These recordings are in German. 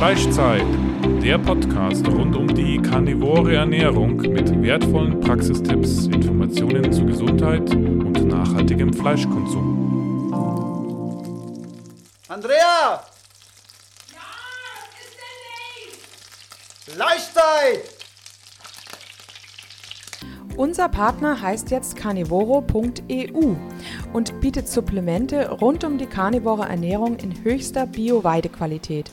Fleischzeit, der Podcast rund um die karnivore Ernährung mit wertvollen Praxistipps, Informationen zu Gesundheit und nachhaltigem Fleischkonsum. Andrea! Ja, ist denn nicht? Fleischzeit! Unser Partner heißt jetzt carnivoro.eu und bietet Supplemente rund um die karnivore Ernährung in höchster Bio-Weidequalität.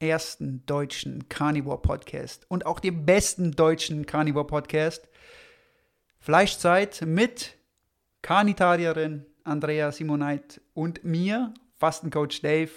ersten deutschen Carnivore Podcast und auch dem besten deutschen Carnivore Podcast. Fleischzeit mit Carnitarierin Andrea Simoneit und mir, Fastencoach Dave.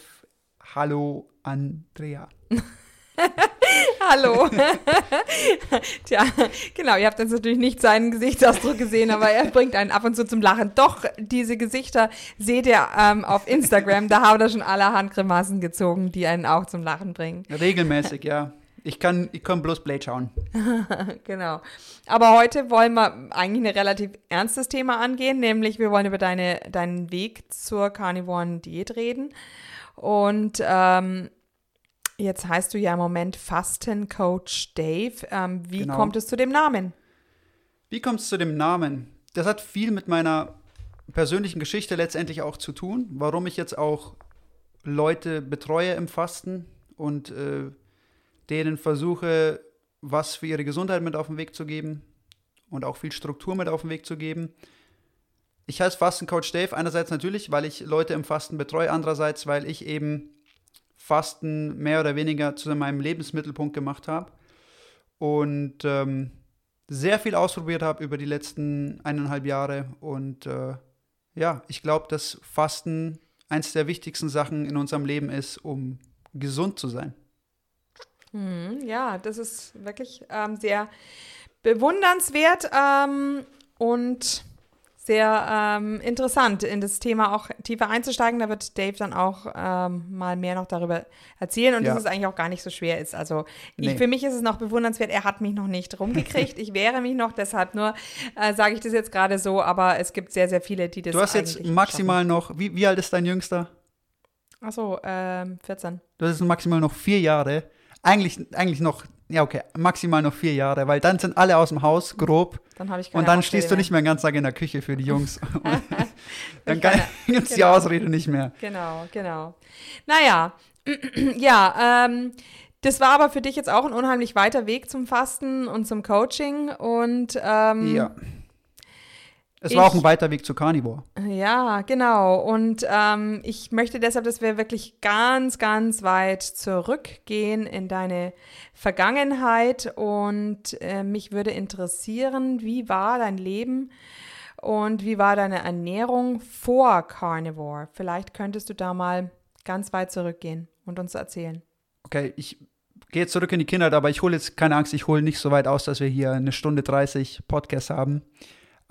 Hallo, Andrea. Hallo. Tja, genau, ihr habt jetzt natürlich nicht seinen Gesichtsausdruck gesehen, aber er bringt einen ab und zu zum Lachen. Doch, diese Gesichter seht ihr ähm, auf Instagram, da haben wir schon allerhand Grimassen gezogen, die einen auch zum Lachen bringen. Regelmäßig, ja. Ich kann, ich kann bloß Blade schauen. genau. Aber heute wollen wir eigentlich ein relativ ernstes Thema angehen, nämlich wir wollen über deine, deinen Weg zur Carnivoren Diät reden. Und ähm, jetzt heißt du ja im Moment Fastencoach Dave. Ähm, wie Genau. kommt es zu dem Namen? Wie kommt es zu dem Namen? Das hat viel mit meiner persönlichen Geschichte letztendlich auch zu tun, warum ich jetzt auch Leute betreue im Fasten und äh, denen versuche, was für ihre Gesundheit mit auf den Weg zu geben und auch viel Struktur mit auf den Weg zu geben. Ich heiße Fastencoach Dave, einerseits natürlich, weil ich Leute im Fasten betreue, andererseits, weil ich eben Fasten mehr oder weniger zu meinem Lebensmittelpunkt gemacht habe und ähm, sehr viel ausprobiert habe über die letzten eineinhalb Jahre. Und äh, ja, ich glaube, dass Fasten eins der wichtigsten Sachen in unserem Leben ist, um gesund zu sein. Hm, ja, das ist wirklich ähm, sehr bewundernswert ähm, und sehr ähm, interessant, in das Thema auch tiefer einzusteigen. Da wird Dave dann auch ähm, mal mehr noch darüber erzählen und Ja. dass es eigentlich auch gar nicht so schwer ist. Also ich, Nee. für mich ist es noch bewundernswert. Er hat mich noch nicht rumgekriegt. ich wehre mich noch, deshalb nur äh, sage ich das jetzt gerade so. Aber es gibt sehr, sehr viele, die das Du hast jetzt maximal noch, wie, wie alt ist dein Jüngster? schaffen. Achso, ähm, 14. Du hast jetzt maximal noch vier Jahre. Eigentlich, eigentlich noch, ja okay, maximal noch vier Jahre, weil dann sind alle aus dem Haus, grob. Dann habe ich keine Und dann Ausrede stehst du nicht mehr den ganzen Tag in der Küche für die Jungs. dann gibt es die genau. Ausrede nicht mehr. Genau, genau. Naja, ja, ähm, das war aber für dich jetzt auch ein unheimlich weiter Weg zum Fasten und zum Coaching. Und ähm, Ja. Es war auch ich- ein weiter Weg zu Carnivore. ja, genau. Und ähm, ich möchte deshalb, dass wir wirklich ganz, ganz weit zurückgehen in deine Vergangenheit. Und äh, mich würde interessieren, wie war dein Leben und wie war deine Ernährung vor Carnivore? Vielleicht könntest du da mal ganz weit zurückgehen und uns erzählen. Okay, ich gehe jetzt zurück in die Kindheit, aber ich hole jetzt, keine Angst, ich hole nicht so weit aus, dass wir hier eine Stunde 30 Podcast haben.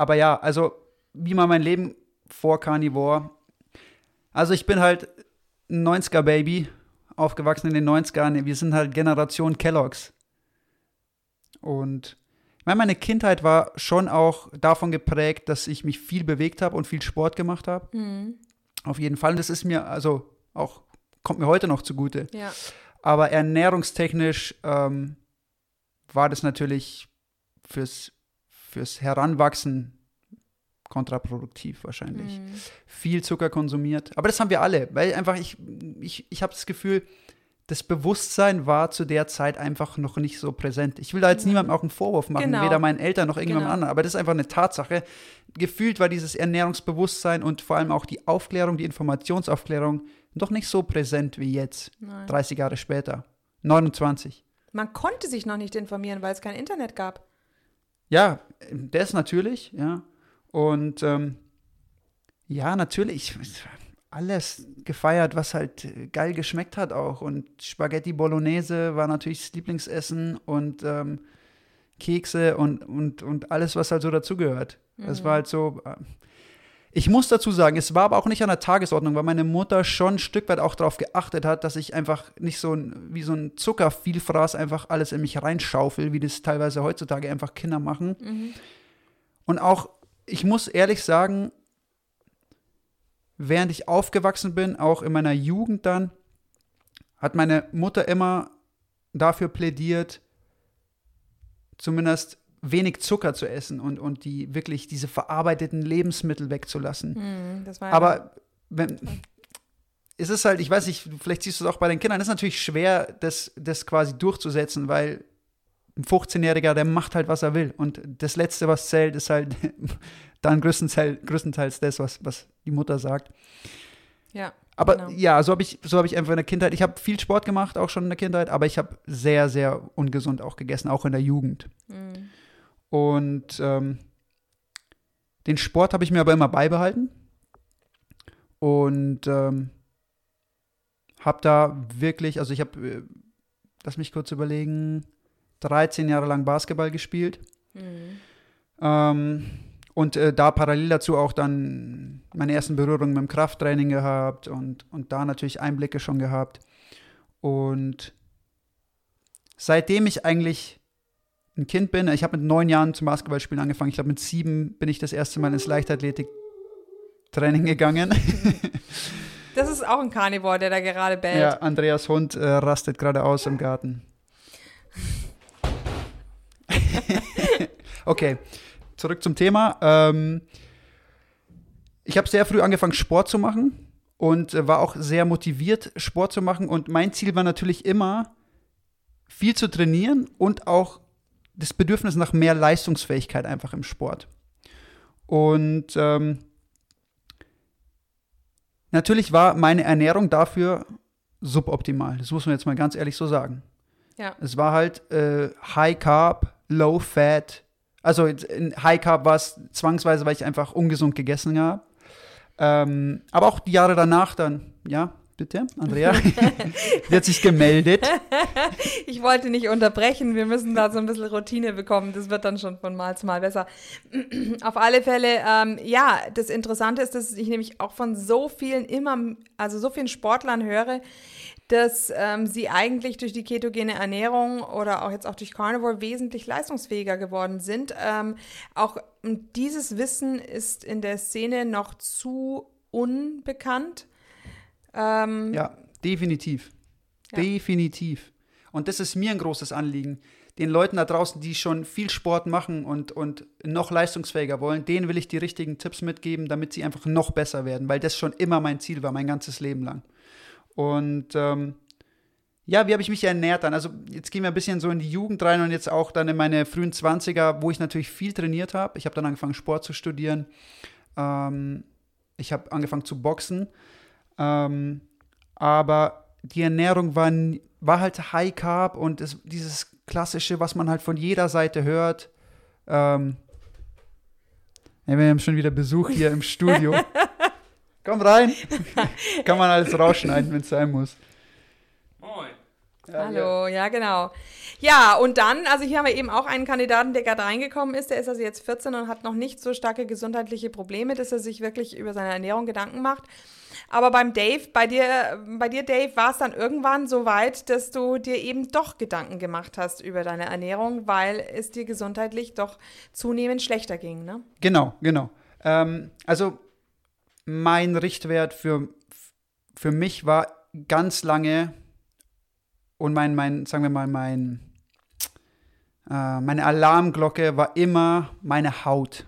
Aber ja, also, wie war mein Leben vor Carnivore? Also, ich bin halt ein 90er-Baby, aufgewachsen in den 90ern. Wir sind halt Generation Kelloggs. Und ich meine, meine Kindheit war schon auch davon geprägt, dass ich mich viel bewegt habe und viel Sport gemacht habe. Auf jeden Fall. Und das ist mir, also auch, kommt mir heute noch zugute. Ja. Aber ernährungstechnisch ähm, war das natürlich fürs, fürs Heranwachsen kontraproduktiv wahrscheinlich. Viel Zucker konsumiert. Aber das haben wir alle, weil einfach ich, ich, ich habe das Gefühl, das Bewusstsein war zu der Zeit einfach noch nicht so präsent. Ich will da jetzt niemandem auch einen Vorwurf machen, Genau. weder meinen Eltern noch irgendjemand Genau. anderen, aber das ist einfach eine Tatsache. Gefühlt war dieses Ernährungsbewusstsein und vor allem auch die Aufklärung, die Informationsaufklärung noch nicht so präsent wie jetzt, Nein. 30 Jahre später. 29. Man konnte sich noch nicht informieren, weil es kein Internet gab. Ja, das natürlich, ja. Und ähm, ja, natürlich, alles gefeiert, was halt äh, geil geschmeckt hat auch. Und Spaghetti Bolognese war natürlich das Lieblingsessen und ähm, Kekse und, und, und alles, was halt so dazugehört. Es war halt so. Ich muss dazu sagen, es war aber auch nicht an der Tagesordnung, weil meine Mutter schon ein Stück weit auch darauf geachtet hat, dass ich einfach nicht so ein, wie so ein Zuckervielfraß einfach alles in mich reinschaufel, wie das teilweise heutzutage einfach Kinder machen. Und auch, ich muss ehrlich sagen, während ich aufgewachsen bin, auch in meiner Jugend dann, hat meine Mutter immer dafür plädiert, zumindest wenig Zucker zu essen und, und die wirklich diese verarbeiteten Lebensmittel wegzulassen. War Aber wenn, es ist halt, ich weiß nicht, vielleicht siehst du es auch bei den Kindern, es ist natürlich schwer, das, das quasi durchzusetzen, weil ein 15-Jähriger, der macht halt, was er will. Und das Letzte, was zählt, ist halt dann größtenteils, größtenteils das, was, was die Mutter sagt. ja. Aber Genau. ja, so habe ich, so hab ich einfach in der Kindheit, ich habe viel Sport gemacht, auch schon in der Kindheit, aber ich habe sehr, sehr ungesund auch gegessen, auch in der Jugend. Hm. Und ähm, den Sport habe ich mir aber immer beibehalten. Und ähm, habe da wirklich, also ich habe, äh, lass mich kurz überlegen, 13 Jahre lang Basketball gespielt. Hm. Ähm, und äh, da parallel dazu auch dann meine ersten Berührungen mit dem Krafttraining gehabt und, und da natürlich Einblicke schon gehabt. Und seitdem ich eigentlich ein Kind bin, ich habe mit neun Jahren zum Basketballspielen angefangen. Ich glaube, mit sieben bin ich das erste Mal ins Leichtathletik-Training gegangen. Das ist auch ein Carnivore, der da gerade bellt. ja, Andreas Hund äh, rastet gerade aus im Garten. okay, zurück zum Thema. Ähm, ich habe sehr früh angefangen, Sport zu machen und äh, war auch sehr motiviert, Sport zu machen. Und mein Ziel war natürlich immer, viel zu trainieren und auch das Bedürfnis nach mehr Leistungsfähigkeit einfach im Sport. Und ähm, natürlich war meine Ernährung dafür suboptimal. Das muss man jetzt mal ganz ehrlich so sagen. Ja. Es war halt äh, High Carb, Low Fat. Also in High Carb war es zwangsweise, weil ich einfach ungesund gegessen habe. Ähm, aber auch die Jahre danach dann, ja, bitte, Andrea. die hat sich gemeldet. Ich wollte nicht unterbrechen, wir müssen da so ein bisschen Routine bekommen. Das wird dann schon von Mal zu Mal besser. Auf alle Fälle, ähm, ja, das Interessante ist, dass ich nämlich auch von so vielen immer, also so vielen Sportlern höre, dass ähm, sie eigentlich durch die ketogene Ernährung oder auch jetzt auch durch Carnivore wesentlich leistungsfähiger geworden sind. Ähm, auch dieses Wissen ist in der Szene noch zu unbekannt. Ähm, Ja, definitiv. Ja. Definitiv. Und das ist mir ein großes Anliegen. Den Leuten da draußen, die schon viel Sport machen und, und noch leistungsfähiger wollen, denen will ich die richtigen Tipps mitgeben, damit sie einfach noch besser werden, weil das schon immer mein Ziel war, mein ganzes Leben lang. Und ähm, ja, wie habe ich mich ernährt dann? Also jetzt gehen wir ein bisschen so in die Jugend rein und jetzt auch dann in meine frühen 20er, wo ich natürlich viel trainiert habe. Ich habe dann angefangen, Sport zu studieren. Ähm, ich habe angefangen zu boxen. Ähm, aber die Ernährung war, war halt High Carb und es, dieses klassische, was man halt von jeder Seite hört. Ähm, ja, wir haben schon wieder Besuch hier im Studio. Komm rein. Kann man alles rausschneiden, wenn es sein muss. Moin. Hallo, ja, genau. Ja, und dann, also hier haben wir eben auch einen Kandidaten, der gerade reingekommen ist. Der ist also jetzt 14 und hat noch nicht so starke gesundheitliche Probleme, dass er sich wirklich über seine Ernährung Gedanken macht. Aber beim Dave, bei dir, bei dir, Dave, war es dann irgendwann so weit, dass du dir eben doch Gedanken gemacht hast über deine Ernährung, weil es dir gesundheitlich doch zunehmend schlechter ging, ne? Genau, genau. Ähm, also mein Richtwert für, für mich war ganz lange und mein, mein sagen wir mal, mein, äh, meine Alarmglocke war immer meine Haut.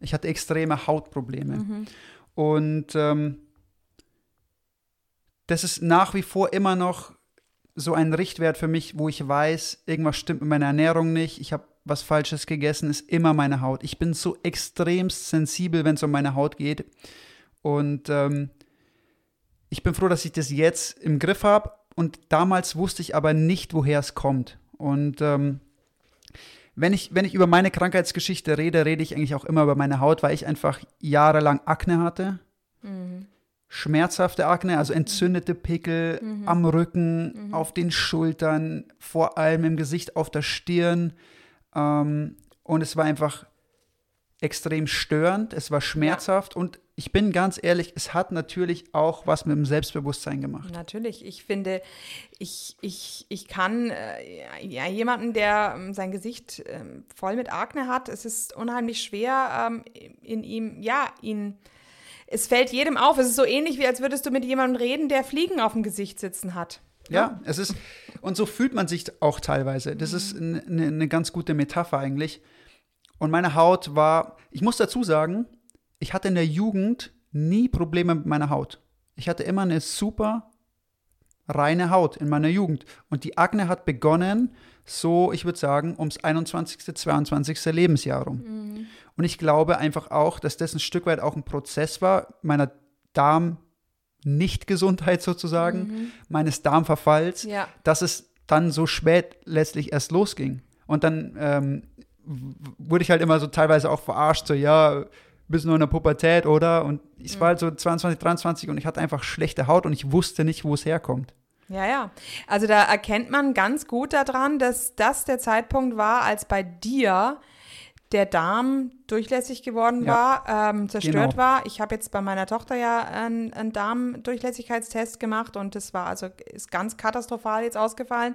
Ich hatte extreme Hautprobleme. Und ähm, das ist nach wie vor immer noch so ein Richtwert für mich, wo ich weiß, irgendwas stimmt mit meiner Ernährung nicht, ich habe was Falsches gegessen, ist immer meine Haut. Ich bin so extrem sensibel, wenn es um meine Haut geht. Und ähm, ich bin froh, dass ich das jetzt im Griff habe. Und damals wusste ich aber nicht, woher es kommt. Und ähm, wenn ich, wenn ich über meine Krankheitsgeschichte rede, rede ich eigentlich auch immer über meine Haut, weil ich einfach jahrelang Akne hatte. Schmerzhafte Akne, also entzündete Pickel am Rücken, auf den Schultern, vor allem im Gesicht, auf der Stirn. Ähm, und es war einfach extrem störend, es war schmerzhaft. Und ich bin ganz ehrlich, es hat natürlich auch was mit dem Selbstbewusstsein gemacht. Natürlich, ich finde, ich, ich, ich kann äh, ja, jemanden, der ähm, sein Gesicht ähm, voll mit Akne hat, es ist unheimlich schwer, ähm, in ihm, ja, ihn, es fällt jedem auf. Es ist so ähnlich, wie als würdest du mit jemandem reden, der Fliegen auf dem Gesicht sitzen hat. Ja, es ist, und so fühlt man sich auch teilweise. Das ist eine ne ganz gute Metapher eigentlich. Und meine Haut war, ich muss dazu sagen, ich hatte in der Jugend nie Probleme mit meiner Haut. Ich hatte immer eine super reine Haut in meiner Jugend. Und die Akne hat begonnen, so, ich würde sagen, ums 21., 22. Lebensjahr rum. Und ich glaube einfach auch, dass das ein Stück weit auch ein Prozess war, meiner Darm-Nichtgesundheit sozusagen, meines Darmverfalls, Ja. dass es dann so spät letztlich erst losging. Und dann ähm, wurde ich halt immer so teilweise auch verarscht, so, ja, bist nur in der Pubertät, oder? Und ich war halt so 22, 23 und ich hatte einfach schlechte Haut und ich wusste nicht, wo es herkommt. Ja, ja. Also da erkennt man ganz gut daran, dass das der Zeitpunkt war, als bei dir der Darm durchlässig geworden Ja. war, ähm, zerstört Genau. war. Ich habe jetzt bei meiner Tochter ja einen, einen Darmdurchlässigkeitstest gemacht und das war also ist ganz katastrophal jetzt ausgefallen.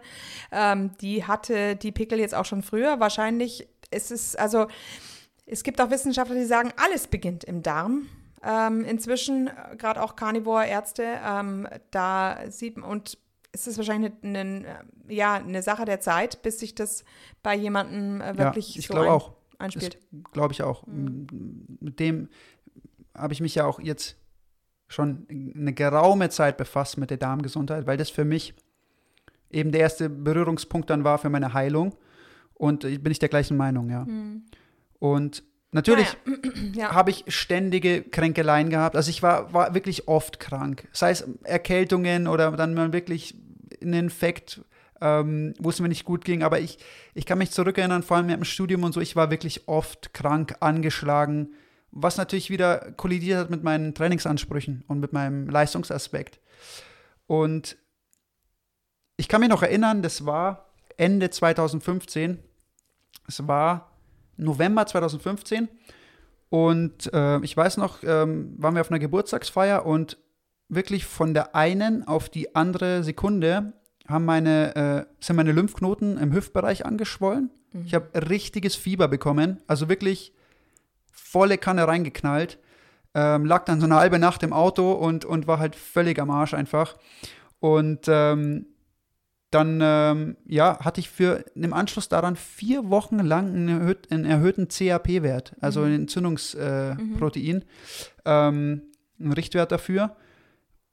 Ähm, die hatte die Pickel jetzt auch schon früher. Wahrscheinlich ist es also es gibt auch Wissenschaftler, die sagen, alles beginnt im Darm. Ähm, inzwischen, äh, gerade auch Carnivore-Ärzte, ähm, da sieht man, und es ist wahrscheinlich eine, eine, ja, eine Sache der Zeit, bis sich das bei jemandem äh, wirklich ja, ich so glaube ein, auch. einspielt. Glaube ich auch. Mit dem habe ich mich ja auch jetzt schon eine geraume Zeit befasst mit der Darmgesundheit, weil das für mich eben der erste Berührungspunkt dann war für meine Heilung. Und äh, bin ich der gleichen Meinung, ja. Und natürlich Ja. habe ich ständige Kränkeleien gehabt. Also ich war, war wirklich oft krank. Sei es Erkältungen oder dann wirklich ein Infekt, ähm, wo es mir nicht gut ging. Aber ich, ich kann mich zurückerinnern, vor allem im Studium und so, ich war wirklich oft krank, angeschlagen, was natürlich wieder kollidiert hat mit meinen Trainingsansprüchen und mit meinem Leistungsaspekt. Und ich kann mich noch erinnern, das war Ende 2015. Es war November 2015 und äh, ich weiß noch, ähm, waren wir auf einer Geburtstagsfeier und wirklich von der einen auf die andere Sekunde haben meine, äh, sind meine Lymphknoten im Hüftbereich angeschwollen. Ich habe richtiges Fieber bekommen, also wirklich volle Kanne reingeknallt. Ähm, lag dann so eine halbe Nacht im Auto und, und war halt völlig am Arsch einfach. Und ähm, dann ähm, ja, hatte ich für im Anschluss daran vier Wochen lang einen, erhöht, einen erhöhten CAP-Wert, also ein Entzündungsprotein, äh, Protein, ähm, einen Richtwert dafür.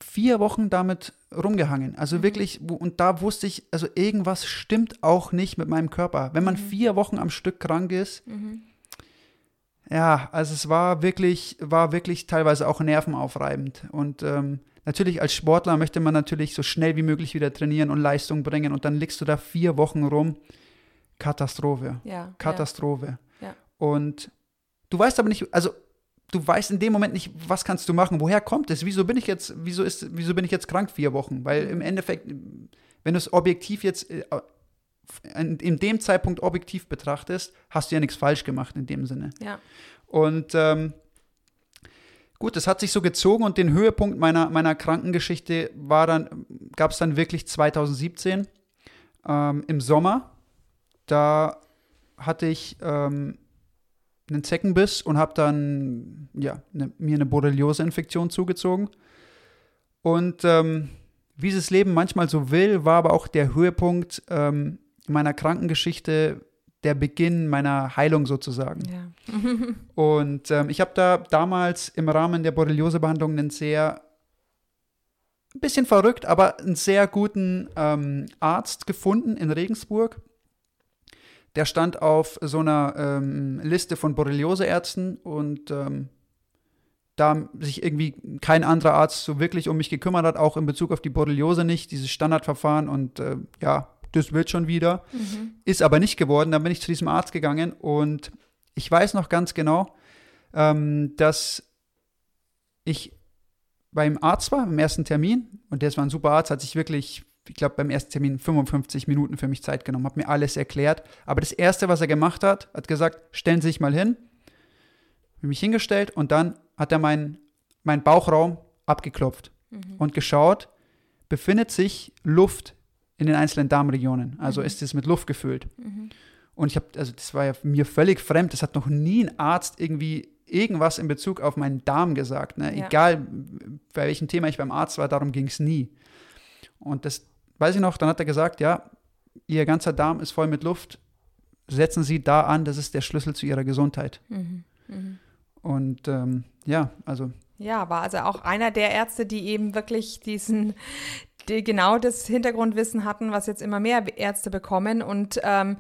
Vier Wochen damit rumgehangen. Also wirklich, wo- und da wusste ich, also irgendwas stimmt auch nicht mit meinem Körper. Wenn man vier Wochen am Stück krank ist, ja, also es war wirklich, war wirklich teilweise auch nervenaufreibend. Und ähm, natürlich als Sportler möchte man natürlich so schnell wie möglich wieder trainieren und Leistung bringen und dann liegst du da vier Wochen rum. Katastrophe. Ja, Katastrophe. Ja. Und du weißt aber nicht, also du weißt in dem Moment nicht, was kannst du machen, woher kommt es, wieso bin ich jetzt, wieso ist, wieso bin ich jetzt krank vier Wochen? Weil im Endeffekt, wenn du es objektiv jetzt äh, in, dem Zeitpunkt objektiv betrachtest, hast du ja nichts falsch gemacht in dem Sinne. Ja. Und ähm, gut, das hat sich so gezogen und den Höhepunkt meiner, meiner Krankengeschichte war dann, gab es dann wirklich 2017 ähm, im Sommer. Da hatte ich ähm, einen Zeckenbiss und habe dann ja, ne, mir eine Borreliose-Infektion zugezogen. Und ähm, wie das Leben manchmal so will, war aber auch der Höhepunkt ähm, meiner Krankengeschichte der Beginn meiner Heilung sozusagen. Ja. Und ähm, ich habe da damals im Rahmen der Borreliose-Behandlung einen sehr ein bisschen verrückt, aber einen sehr guten ähm, Arzt gefunden in Regensburg. Der stand auf so einer ähm, Liste von Borreliose-Ärzten und ähm, da sich irgendwie kein anderer Arzt so wirklich um mich gekümmert hat, auch in Bezug auf die Borreliose nicht, dieses Standardverfahren und äh, ja, das wird schon wieder. Ist aber nicht geworden. Dann bin ich zu diesem Arzt gegangen und ich weiß noch ganz genau, ähm, dass ich beim Arzt war, beim ersten Termin, und der war ein super Arzt, hat sich wirklich, ich glaube, beim ersten Termin 55 Minuten für mich Zeit genommen, hat mir alles erklärt. Aber das Erste, was er gemacht hat, hat gesagt, stellen Sie sich mal hin. Mich hingestellt und dann hat er meinen mein Bauchraum abgeklopft und geschaut, befindet sich Luft in den einzelnen Darmregionen. Also ist es mit Luft gefüllt. Und ich habe, also das war ja mir völlig fremd. Das hat noch nie ein Arzt irgendwie irgendwas in Bezug auf meinen Darm gesagt. Ne? Ja. Egal, bei welchem Thema ich beim Arzt war, darum ging es nie. Und das weiß ich noch, dann hat er gesagt, ja, Ihr ganzer Darm ist voll mit Luft. Setzen Sie da an, das ist der Schlüssel zu Ihrer Gesundheit. Und ähm, ja, also Ja, war also auch einer der Ärzte, die eben wirklich diesen, die genau das Hintergrundwissen hatten, was jetzt immer mehr Ärzte bekommen. Und ähm,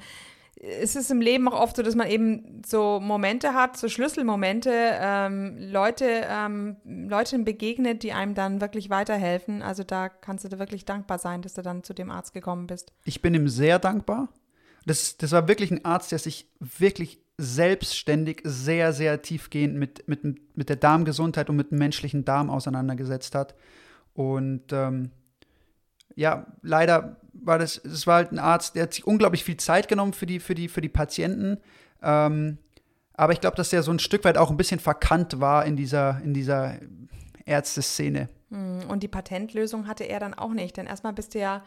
es ist im Leben auch oft so, dass man eben so Momente hat, so Schlüsselmomente, ähm, Leute, ähm, Leuten begegnet, die einem dann wirklich weiterhelfen. Also da kannst du dir wirklich dankbar sein, dass du dann zu dem Arzt gekommen bist. ich bin ihm sehr dankbar. Das, das war wirklich ein Arzt, der sich wirklich selbstständig sehr, sehr tiefgehend mit, mit, mit der Darmgesundheit und mit dem menschlichen Darm auseinandergesetzt hat. Und ähm, ja, leider war das, das war halt ein Arzt, der hat sich unglaublich viel Zeit genommen für die, für die, für die Patienten. Ähm, aber ich glaube, dass er so ein Stück weit auch ein bisschen verkannt war in dieser, in dieser Ärzteszene. Hm, Und die Patentlösung hatte er dann auch nicht, denn erstmal bist du ja,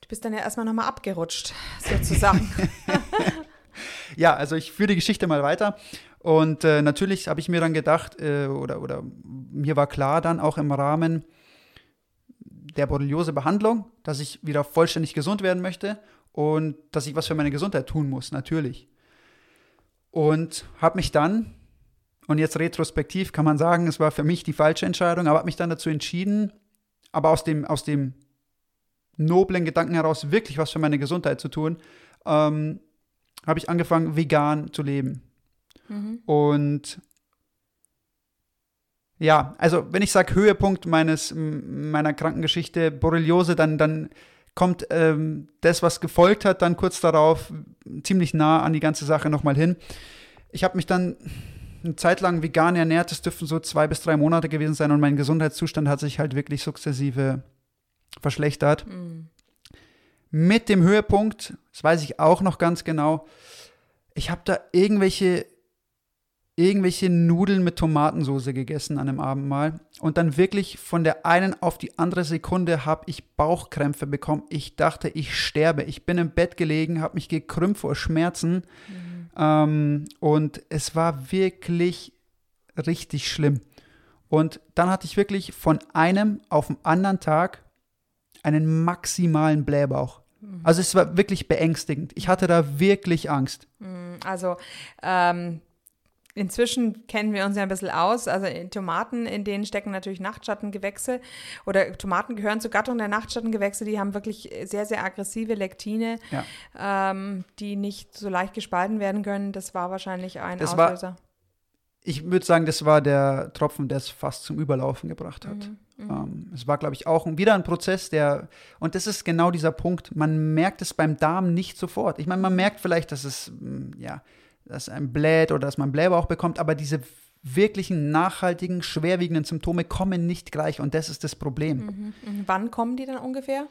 du bist dann ja erstmal nochmal abgerutscht, sozusagen. Ja, also ich führe die Geschichte mal weiter. Und äh, natürlich habe ich mir dann gedacht, äh, oder, oder mir war klar dann auch im Rahmen der Borreliose-Behandlung, dass ich wieder vollständig gesund werden möchte und dass ich was für meine Gesundheit tun muss, natürlich. Und habe mich dann, und jetzt retrospektiv kann man sagen, es war für mich die falsche Entscheidung, aber habe mich dann dazu entschieden, aber aus dem, aus dem noblen Gedanken heraus wirklich was für meine Gesundheit zu tun, ähm, habe ich angefangen, vegan zu leben. Und ja, also wenn ich sage Höhepunkt meines, meiner Krankengeschichte, Borreliose, dann, dann kommt ähm, das, was gefolgt hat, dann kurz darauf ziemlich nah an die ganze Sache nochmal hin. Ich habe mich dann eine Zeit lang vegan ernährt, das dürften so zwei bis drei Monate gewesen sein und mein Gesundheitszustand hat sich halt wirklich sukzessive verschlechtert. Mit dem Höhepunkt, das weiß ich auch noch ganz genau, ich habe da irgendwelche irgendwelche Nudeln mit Tomatensauce gegessen an einem Abendmahl und dann wirklich von der einen auf die andere Sekunde habe ich Bauchkrämpfe bekommen. Ich dachte, ich sterbe. Ich bin im Bett gelegen, habe mich gekrümmt vor Schmerzen ähm, und es war wirklich richtig schlimm. Und dann hatte ich wirklich von einem auf den anderen Tag einen maximalen Blähbauch. Also es war wirklich beängstigend. Ich hatte da wirklich Angst. Also ähm, inzwischen kennen wir uns ja ein bisschen aus. Also in Tomaten, in denen stecken natürlich Nachtschattengewächse oder Tomaten gehören zur Gattung der Nachtschattengewächse. Die haben wirklich sehr, sehr aggressive Lektine, Ja. ähm, die nicht so leicht gespalten werden können. Das war wahrscheinlich ein Das war- Auslöser. ich würde sagen, das war der Tropfen, der es fast zum Überlaufen gebracht hat. Mhm, Ähm, es war, glaube ich, auch wieder ein Prozess, der, und das ist genau dieser Punkt, man merkt es beim Darm nicht sofort. Ich meine, man merkt vielleicht, dass es, mm, ja, dass ein bläht oder dass man Blähbauch bekommt, aber diese wirklichen, nachhaltigen, schwerwiegenden Symptome kommen nicht gleich und das ist das Problem. Mhm. Wann kommen die dann ungefähr?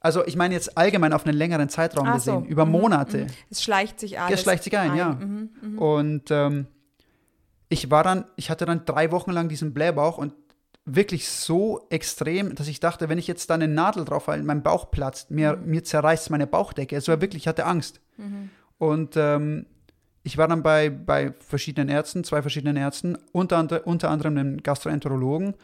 Also ich meine jetzt allgemein auf einen längeren Zeitraum Ach so. gesehen, über Mhm, Monate. Es schleicht sich alles. Das schleicht sich ein, ja. Mhm, Und ähm, ich war dann, ich hatte dann drei Wochen lang diesen Blähbauch und wirklich so extrem, dass ich dachte, wenn ich jetzt da eine Nadel drauf halte, mein Bauch platzt, mir, mir zerreißt meine Bauchdecke. Es war wirklich, ich hatte Angst. Und ähm, ich war dann bei, bei verschiedenen Ärzten, zwei verschiedenen Ärzten, unter, andre, unter anderem einem Gastroenterologen,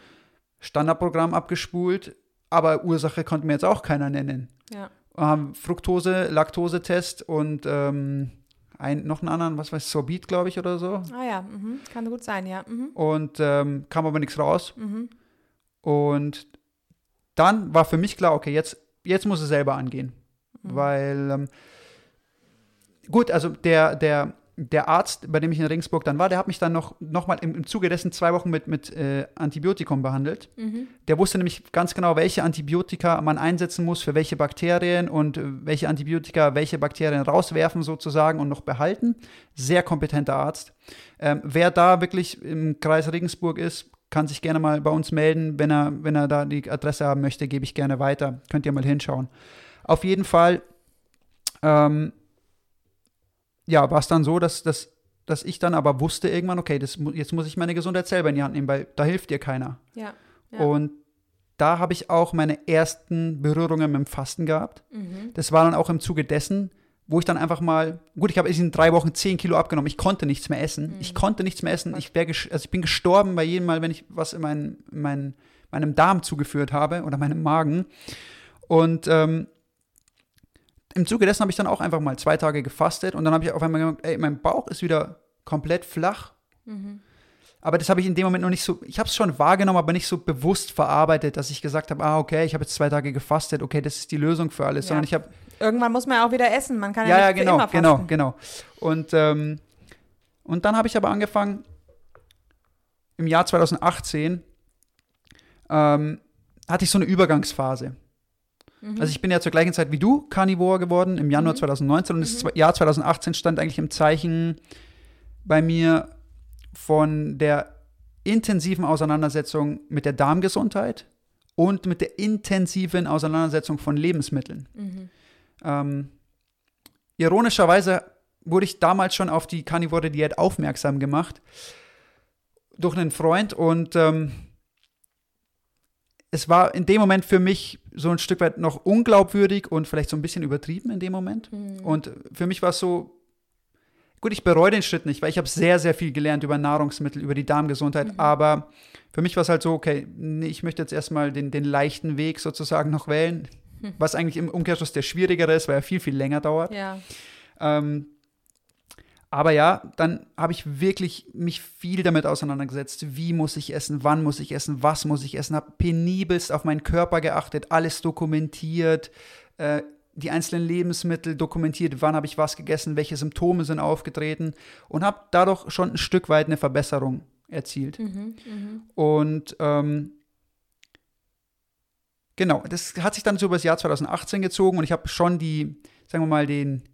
Standardprogramm abgespult, aber Ursache konnte mir jetzt auch keiner nennen Ja. ähm, Fructose, Laktosetest und ähm, ein, noch einen anderen, was weiß ich, Sorbit, glaube ich, oder so. Ah ja, mhm. kann gut sein, ja. Mhm. Und ähm, kam aber nichts raus. Und dann war für mich klar, okay, jetzt, jetzt muss es selber angehen. Weil, ähm, gut, also der, der, der Arzt, bei dem ich in Regensburg dann war, der hat mich dann noch, noch mal im, im Zuge dessen zwei Wochen mit, mit äh, Antibiotikum behandelt. Der wusste nämlich ganz genau, welche Antibiotika man einsetzen muss für welche Bakterien und äh, welche Antibiotika welche Bakterien rauswerfen sozusagen und noch behalten. Sehr kompetenter Arzt. Ähm, wer da wirklich im Kreis Regensburg ist, kann sich gerne mal bei uns melden. Wenn er, wenn er da die Adresse haben möchte, gebe ich gerne weiter. Könnt ihr mal hinschauen. Auf jeden Fall ähm, ja, war es dann so, dass, dass, dass ich dann aber wusste irgendwann, okay, das, jetzt muss ich meine Gesundheit selber in die Hand nehmen, weil da hilft dir keiner. Ja. ja. Und da habe ich auch meine ersten Berührungen mit dem Fasten gehabt. Mhm. Das war dann auch im Zuge dessen, wo ich dann einfach mal, gut, ich habe in drei Wochen zehn Kilo abgenommen. Ich konnte nichts mehr essen. Mhm. Ich konnte nichts mehr essen. Ich, wär also ich bin gestorben bei jedem Mal, wenn ich was in mein, mein, meinem Darm zugeführt habe oder meinem Magen. Und ähm, im Zuge dessen habe ich dann auch einfach mal zwei Tage gefastet und dann habe ich auf einmal gemerkt, ey, mein Bauch ist wieder komplett flach. Mhm. Aber das habe ich in dem Moment noch nicht so, ich habe es schon wahrgenommen, aber nicht so bewusst verarbeitet, dass ich gesagt habe, ah, okay, ich habe jetzt zwei Tage gefastet, okay, das ist die Lösung für alles, Ja. sondern ich habe, Irgendwann muss man ja auch wieder essen. Man kann ja, ja, ja, nicht für genau, immer genau, fasten. genau. Und, ähm, und dann habe ich aber angefangen, im Jahr 2018 ähm, hatte ich so eine Übergangsphase. Mhm. Also ich bin ja zur gleichen Zeit wie du Carnivore geworden, im Januar 2019 und das Mhm. Jahr 2018 stand eigentlich im Zeichen bei mir von der intensiven Auseinandersetzung mit der Darmgesundheit und mit der intensiven Auseinandersetzung von Lebensmitteln. Mhm. Ähm, ironischerweise wurde ich damals schon auf die Carnivore Diät aufmerksam gemacht durch einen Freund und ähm, es war in dem Moment für mich so ein Stück weit noch unglaubwürdig und vielleicht so ein bisschen übertrieben in dem Moment. Mhm. Und für mich war es so, gut, ich bereue den Schritt nicht, weil ich habe sehr, sehr viel gelernt über Nahrungsmittel, über die Darmgesundheit, Mhm. aber für mich war es halt so, okay, nee, ich möchte jetzt erstmal den, den leichten Weg sozusagen noch wählen, Hm. was eigentlich im Umkehrschluss der schwierigere ist, weil er viel, viel länger dauert. Ja. Ähm, aber ja, dann habe ich wirklich mich viel damit auseinandergesetzt. Wie muss ich essen? Wann muss ich essen? Was muss ich essen? Habe penibelst auf meinen Körper geachtet, alles dokumentiert, äh, die einzelnen Lebensmittel dokumentiert, wann habe ich was gegessen, welche Symptome sind aufgetreten und habe dadurch schon ein Stück weit eine Verbesserung erzielt. Mhm. Mhm. Und ähm, genau, das hat sich dann so über das Jahr 2018 gezogen und ich habe schon die, sagen wir mal, den,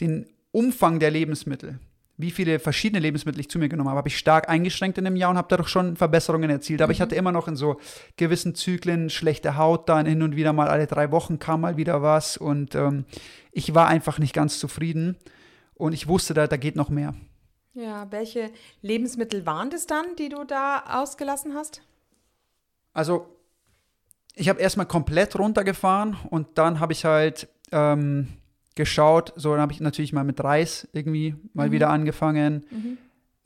den Umfang der Lebensmittel, wie viele verschiedene Lebensmittel ich zu mir genommen habe, habe ich stark eingeschränkt in dem Jahr und habe dadurch schon Verbesserungen erzielt. Aber ich hatte immer noch in so gewissen Zyklen schlechte Haut, dann hin und wieder mal alle drei Wochen kam mal wieder was und ähm, ich war einfach nicht ganz zufrieden und ich wusste, da, da geht noch mehr. Ja, welche Lebensmittel waren das dann, die du da ausgelassen hast? Also, ich habe erstmal komplett runtergefahren und dann habe ich halt ähm, geschaut, so dann habe ich natürlich mal mit Reis irgendwie mal wieder angefangen.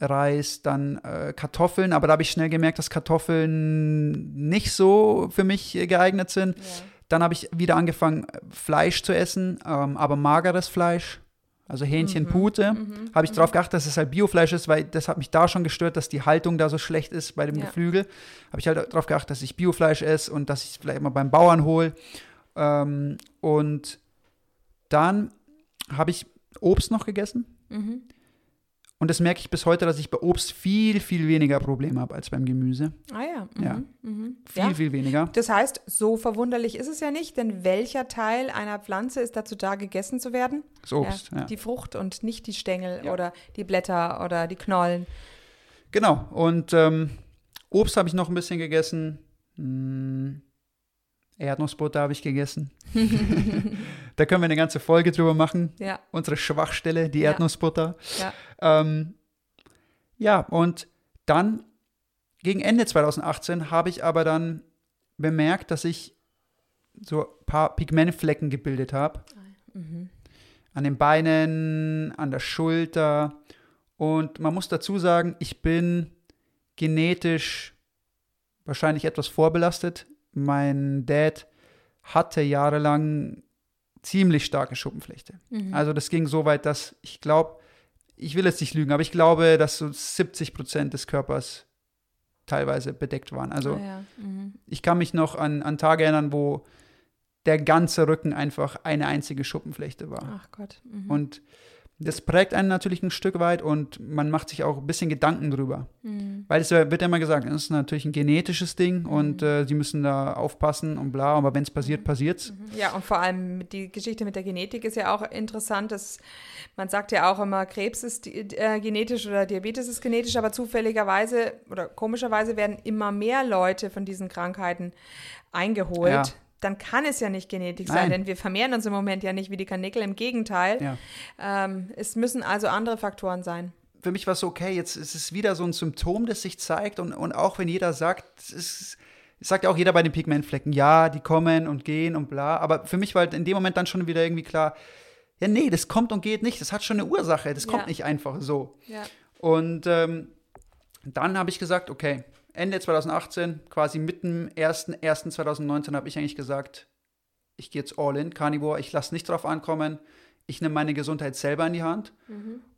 Reis, dann äh, Kartoffeln, aber da habe ich schnell gemerkt, dass Kartoffeln nicht so für mich geeignet sind. Dann habe ich wieder angefangen, Fleisch zu essen, ähm, aber mageres Fleisch, also Hähnchen, Pute. Habe ich darauf geachtet, dass es halt Biofleisch ist, weil das hat mich da schon gestört, dass die Haltung da so schlecht ist bei dem Ja. Geflügel. Habe ich halt darauf geachtet, dass ich Biofleisch esse und dass ich es vielleicht mal beim Bauern hole. Ähm, und dann habe ich Obst noch gegessen. Mhm. Und das merke ich bis heute, dass ich bei Obst viel, viel weniger Probleme habe als beim Gemüse. Ah ja. Mhm. Ja. Mhm. Viel, ja. viel weniger. Das heißt, so verwunderlich ist es ja nicht, denn welcher Teil einer Pflanze ist dazu da, gegessen zu werden? Das Obst, ja. Die Frucht und nicht die Stängel Ja. oder die Blätter oder die Knollen. Genau. Und ähm, Obst habe ich noch ein bisschen gegessen. Hm, Erdnussbutter habe ich gegessen. da können wir eine ganze Folge drüber machen. Ja, Unsere Schwachstelle, die Ja. Erdnussbutter. ja. Ähm, ja, und dann gegen Ende 2018 habe ich aber dann bemerkt, dass ich so ein paar Pigmentflecken gebildet habe. Mhm. An den Beinen, an der Schulter. Und man muss dazu sagen, ich bin genetisch wahrscheinlich etwas vorbelastet. Mein Dad hatte jahrelang ziemlich starke Schuppenflechte. Mhm. Also das ging so weit, dass ich glaube, ich will jetzt nicht lügen, aber ich glaube, dass so 70 Prozent des Körpers teilweise bedeckt waren. Also Ah, ja. mhm. ich kann mich noch an, an Tage erinnern, wo der ganze Rücken einfach eine einzige Schuppenflechte war. Ach Gott. Mhm. Und das prägt einen natürlich ein Stück weit und man macht sich auch ein bisschen Gedanken drüber. Mhm. Weil es wird ja immer gesagt, das ist natürlich ein genetisches Ding und äh, sie müssen da aufpassen und bla, aber wenn es passiert, passiert's. Ja, und vor allem die Geschichte mit der Genetik ist ja auch interessant. Dass, man sagt ja auch immer, Krebs ist äh, genetisch oder Diabetes ist genetisch, aber zufälligerweise oder komischerweise werden immer mehr Leute von diesen Krankheiten eingeholt. Ja. Dann kann es ja nicht Genetik Nein. sein, denn wir vermehren uns im Moment ja nicht wie die Kanickel. Im Gegenteil. Ja. Ähm, es müssen also andere Faktoren sein. Für mich war es so, okay, jetzt ist es wieder so ein Symptom, das sich zeigt und, und auch wenn jeder sagt, es ist, sagt ja auch jeder bei den Pigmentflecken, ja, die kommen und gehen und bla, aber für mich war halt in dem Moment dann schon wieder irgendwie klar, ja, nee, das kommt und geht nicht, das hat schon eine Ursache, das kommt Ja. nicht einfach so. Ja. Und ähm, dann habe ich gesagt, okay, Ende 2018, quasi mitten 1.1.2019 habe ich eigentlich gesagt, ich gehe jetzt all in, Carnivore, ich lasse nicht drauf ankommen, ich nehme meine Gesundheit selber in die Hand.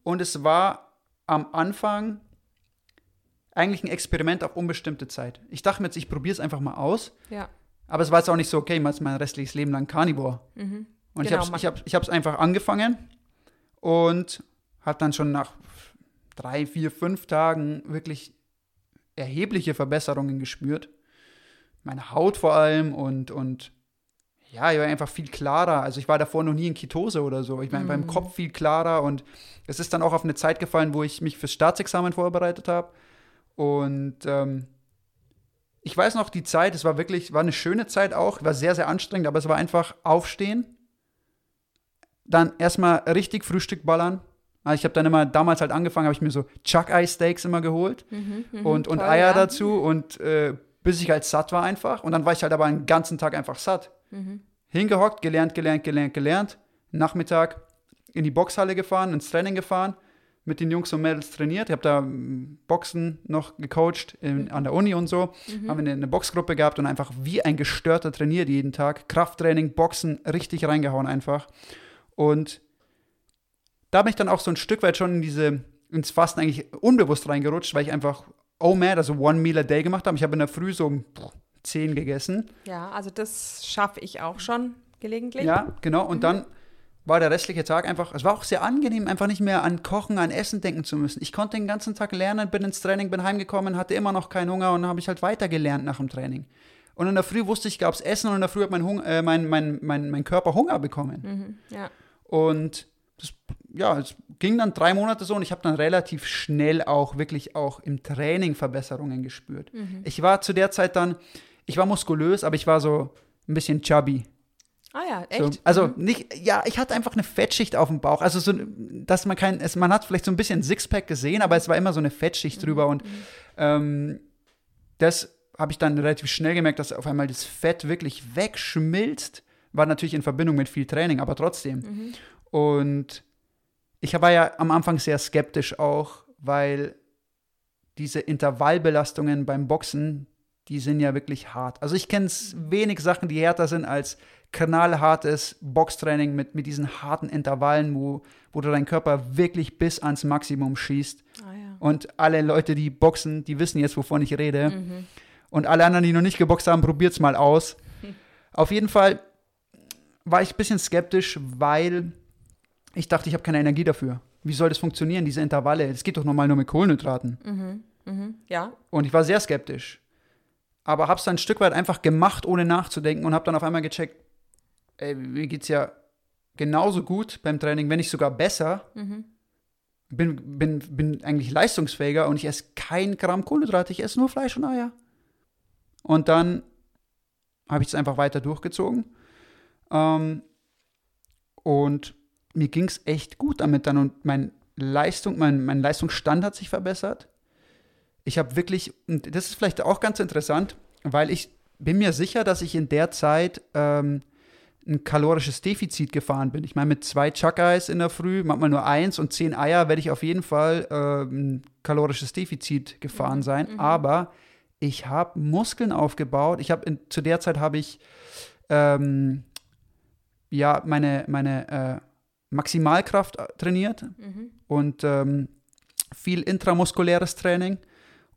Und es war am Anfang eigentlich ein Experiment auf unbestimmte Zeit. Ich dachte mir jetzt, ich probiere es einfach mal aus, Ja. aber es war jetzt auch nicht so, okay, ich mache mein restliches Leben lang Carnivore. Und ich Genau, habe ich hab, ich hab's einfach angefangen und habe dann schon nach drei, vier, fünf Tagen wirklich erhebliche Verbesserungen gespürt. Meine Haut vor allem und, und ja, ich war einfach viel klarer. Also ich war davor noch nie in Ketose oder so. Ich war beim Kopf viel klarer und es ist dann auch auf eine Zeit gefallen, wo ich mich fürs Staatsexamen vorbereitet habe. Und ähm, ich weiß noch, die Zeit, es war wirklich, war eine schöne Zeit auch, war sehr, sehr anstrengend, aber es war einfach aufstehen, dann erstmal richtig Frühstück ballern. Also ich habe dann immer, damals halt angefangen, habe ich mir so Chuck-Eye-Steaks immer geholt und, und toll, Eier ja. dazu und äh, bis ich halt satt war einfach. Und dann war ich halt aber den ganzen Tag einfach satt. Hingehockt, gelernt, gelernt, gelernt, gelernt. Nachmittag in die Boxhalle gefahren, ins Training gefahren, mit den Jungs und Mädels trainiert. Ich habe da mm, Boxen noch gecoacht in, an der Uni und so. Haben eine, eine Boxgruppe gehabt und einfach wie ein Gestörter trainiert jeden Tag. Krafttraining, Boxen, richtig reingehauen einfach. Und da bin ich dann auch so ein Stück weit schon in diese, ins Fasten eigentlich unbewusst reingerutscht, weil ich einfach OMAD, also One Meal a Day gemacht habe. Ich habe in der Früh so pff, zehn gegessen. Ja, also das schaffe ich auch schon gelegentlich. Ja, genau. Und dann war der restliche Tag einfach, es war auch sehr angenehm, einfach nicht mehr an Kochen, an Essen denken zu müssen. Ich konnte den ganzen Tag lernen, bin ins Training, bin heimgekommen, hatte immer noch keinen Hunger und dann habe ich halt weiter gelernt nach dem Training. Und in der Früh wusste ich, gab es Essen und in der Früh hat mein, Hung äh, mein, mein, mein, mein Körper Hunger bekommen. Mhm, ja. Und das, ja, es ging dann drei Monate so und ich habe dann relativ schnell auch wirklich auch im Training Verbesserungen gespürt. Ich war zu der Zeit dann, ich war muskulös, aber ich war so ein bisschen chubby. Ah ja, So, echt? also nicht, ja, ich hatte einfach eine Fettschicht auf dem Bauch. Also so, dass man kein, es, man hat vielleicht so ein bisschen Sixpack gesehen, aber es war immer so eine Fettschicht drüber und ähm, das habe ich dann relativ schnell gemerkt, dass auf einmal das Fett wirklich wegschmilzt. War natürlich in Verbindung mit viel Training, aber trotzdem. Und ich war ja am Anfang sehr skeptisch auch, weil diese Intervallbelastungen beim Boxen, die sind ja wirklich hart. Also ich kenne wenig Sachen, die härter sind als knallhartes Boxtraining mit, mit diesen harten Intervallen, wo, wo du deinen Körper wirklich bis ans Maximum schießt. Ah ja. Und alle Leute, die boxen, die wissen jetzt, wovon ich rede. Und alle anderen, die noch nicht geboxt haben, probiert's mal aus. Auf jeden Fall war ich ein bisschen skeptisch, weil ich dachte, ich habe keine Energie dafür. Wie soll das funktionieren, diese Intervalle? Das geht doch normal nur mit Kohlenhydraten. Mhm. Ja, Und ich war sehr skeptisch. Aber habe es dann ein Stück weit einfach gemacht, ohne nachzudenken und habe dann auf einmal gecheckt, ey, mir geht's ja genauso gut beim Training, wenn nicht sogar besser. Bin, bin, bin eigentlich leistungsfähiger und ich esse kein Gramm Kohlenhydrate, ich esse nur Fleisch und Eier. Und dann habe ich es einfach weiter durchgezogen. Ähm, und mir ging es echt gut damit dann und mein Leistung, mein, mein Leistungsstand hat sich verbessert. Ich habe wirklich, und das ist vielleicht auch ganz interessant, weil ich bin mir sicher, dass ich in der Zeit ähm, ein kalorisches Defizit gefahren bin. Ich meine, mit zwei Chuck-Eyes in der Früh, manchmal nur eins und zehn Eier, werde ich auf jeden Fall äh, ein kalorisches Defizit gefahren sein. Aber ich habe Muskeln aufgebaut. Ich habe zu der Zeit habe ich ähm, ja meine, meine äh, Maximalkraft trainiert und ähm, viel intramuskuläres Training.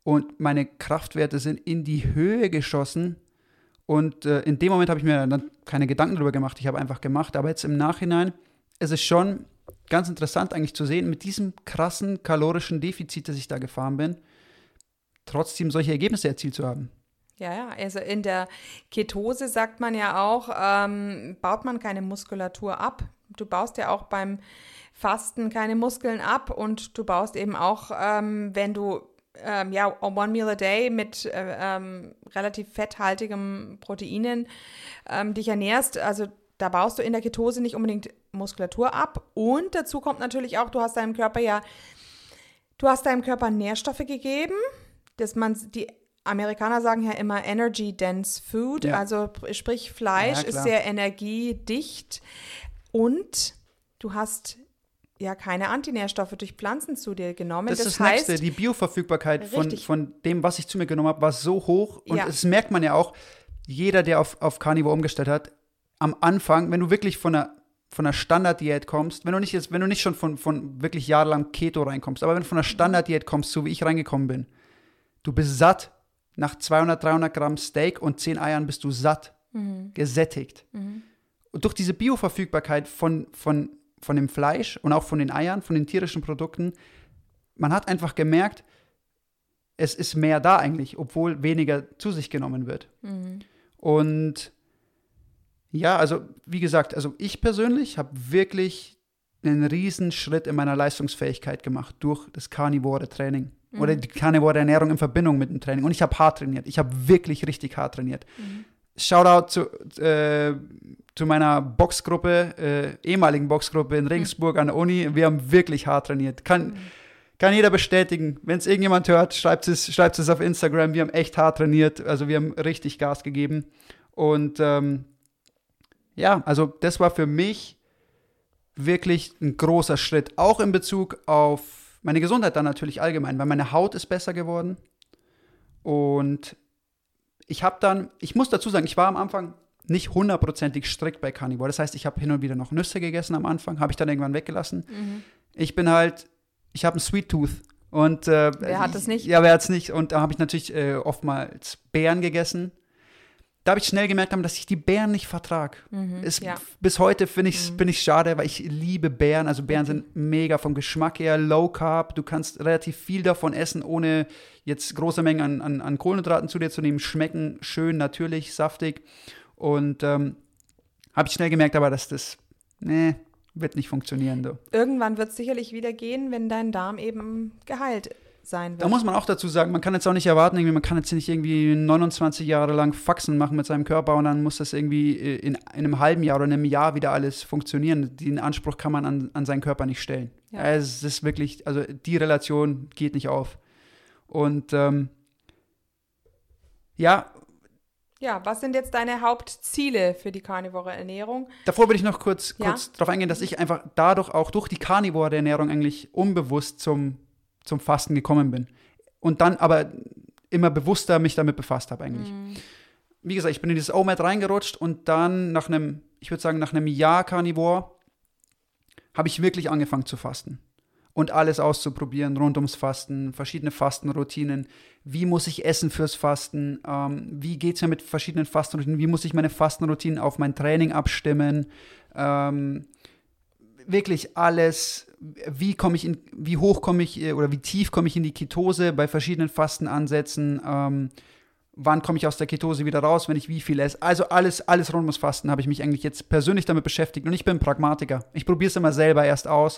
und meine Kraftwerte sind in die Höhe geschossen. Und äh, in dem Moment habe ich mir dann keine Gedanken darüber gemacht. Ich habe einfach gemacht. Aber jetzt im Nachhinein ist es schon ganz interessant eigentlich zu sehen, mit diesem krassen kalorischen Defizit, das ich da gefahren bin, trotzdem solche Ergebnisse erzielt zu haben. Ja, ja, also in der Ketose sagt man ja auch, ähm, baut man keine Muskulatur ab. Du baust ja auch beim Fasten keine Muskeln ab und du baust eben auch, ähm, wenn du ähm, ja, One Meal a Day mit äh, ähm, relativ fetthaltigem Proteinen ähm, dich ernährst, also da baust du in der Ketose nicht unbedingt Muskulatur ab. Und dazu kommt natürlich auch, du hast deinem Körper ja, du hast deinem Körper Nährstoffe gegeben, dass man die Amerikaner sagen ja immer Energy Dense Food, Ja. also sprich Fleisch Ja, ist sehr energiedicht und du hast ja keine Antinährstoffe durch Pflanzen zu dir genommen. Das, Das, ist das heißt, Nächste. Die Bioverfügbarkeit von, von dem, was ich zu mir genommen habe, war so hoch. Und Ja. das merkt man ja auch, jeder, der auf, auf Carnivore umgestellt hat, am Anfang, wenn du wirklich von einer, von einer Standarddiät kommst, wenn du nicht jetzt, wenn du nicht schon von, von wirklich jahrelang Keto reinkommst, aber wenn du von einer Standarddiät kommst, so wie ich reingekommen bin, du bist satt. Nach 200, 300 Gramm Steak und 10 Eiern bist du satt, gesättigt. Und durch diese Bioverfügbarkeit von, von, von dem Fleisch und auch von den Eiern, von den tierischen Produkten, man hat einfach gemerkt, es ist mehr da eigentlich, obwohl weniger zu sich genommen wird. Und ja, also wie gesagt, also ich persönlich habe wirklich einen riesen Schritt in meiner Leistungsfähigkeit gemacht durch das karnivore Training oder die karnivore Ernährung in Verbindung mit dem Training. Und ich habe hart trainiert. Ich habe wirklich richtig hart trainiert. Shoutout zu, äh, zu meiner Boxgruppe, äh, ehemaligen Boxgruppe in Regensburg an der Uni. Wir haben wirklich hart trainiert. Kann, kann jeder bestätigen. Wenn es irgendjemand hört, schreibt es, schreibt es auf Instagram. Wir haben echt hart trainiert. Also wir haben richtig Gas gegeben. Und ähm, ja, also das war für mich wirklich ein großer Schritt. Auch in Bezug auf meine Gesundheit dann natürlich allgemein, weil meine Haut ist besser geworden. Und ich habe dann, ich muss dazu sagen, ich war am Anfang nicht hundertprozentig strikt bei Carnivore. Das heißt, ich habe hin und wieder noch Nüsse gegessen am Anfang, habe ich dann irgendwann weggelassen. Ich bin halt, ich habe einen Sweet Tooth. Und, äh, Wer hat das ich- nicht? Ja, wer hat es nicht? Und da habe ich natürlich äh, oftmals Beeren gegessen. Da habe ich schnell gemerkt, dass ich die Beeren nicht vertrage. Ist- ja. Bis heute finde ich bin ich schade, weil ich liebe Beeren. Also Beeren sind mega vom Geschmack her, low carb. Du kannst relativ viel davon essen, ohne jetzt große Mengen an, an, an Kohlenhydraten zu dir zu nehmen. Schmecken schön, natürlich, saftig. Und ähm, habe ich schnell gemerkt, aber dass das, nee, wird nicht funktionieren. Du. Irgendwann wird es sicherlich wieder gehen, wenn dein Darm eben geheilt sein wird. Da muss man auch dazu sagen, man kann jetzt auch nicht erwarten, irgendwie, man kann jetzt nicht irgendwie 29 Jahre lang Faxen machen mit seinem Körper und dann muss das irgendwie äh, in, in einem halben Jahr oder einem Jahr wieder alles funktionieren. Den Anspruch kann man an, an seinen Körper nicht stellen. Ja. Es ist wirklich, also die Relation geht nicht auf. Und ähm, ja, ja, was sind jetzt deine Hauptziele für die karnivore Ernährung? Davor will ich noch kurz, Ja. kurz darauf eingehen, dass ich einfach dadurch auch durch die karnivore Ernährung eigentlich unbewusst zum, zum Fasten gekommen bin. Und dann aber immer bewusster mich damit befasst habe eigentlich. Wie gesagt, ich bin in dieses OMAD reingerutscht und dann nach einem, ich würde sagen, nach einem Jahr Carnivore habe ich wirklich angefangen zu fasten. Und alles auszuprobieren rund ums Fasten, verschiedene Fastenroutinen. Wie muss ich essen fürs Fasten? Ähm, wie geht es mir mit verschiedenen Fastenroutinen? Wie muss ich meine Fastenroutinen auf mein Training abstimmen? Ähm, wirklich alles. Wie komme ich in, wie hoch komme ich äh, oder wie tief komme ich in die Ketose bei verschiedenen Fastenansätzen? Ähm, wann komme ich aus der Ketose wieder raus, wenn ich wie viel esse? Also alles, alles rund ums Fasten habe ich mich eigentlich jetzt persönlich damit beschäftigt und ich bin Pragmatiker. Ich probiere es immer selber erst aus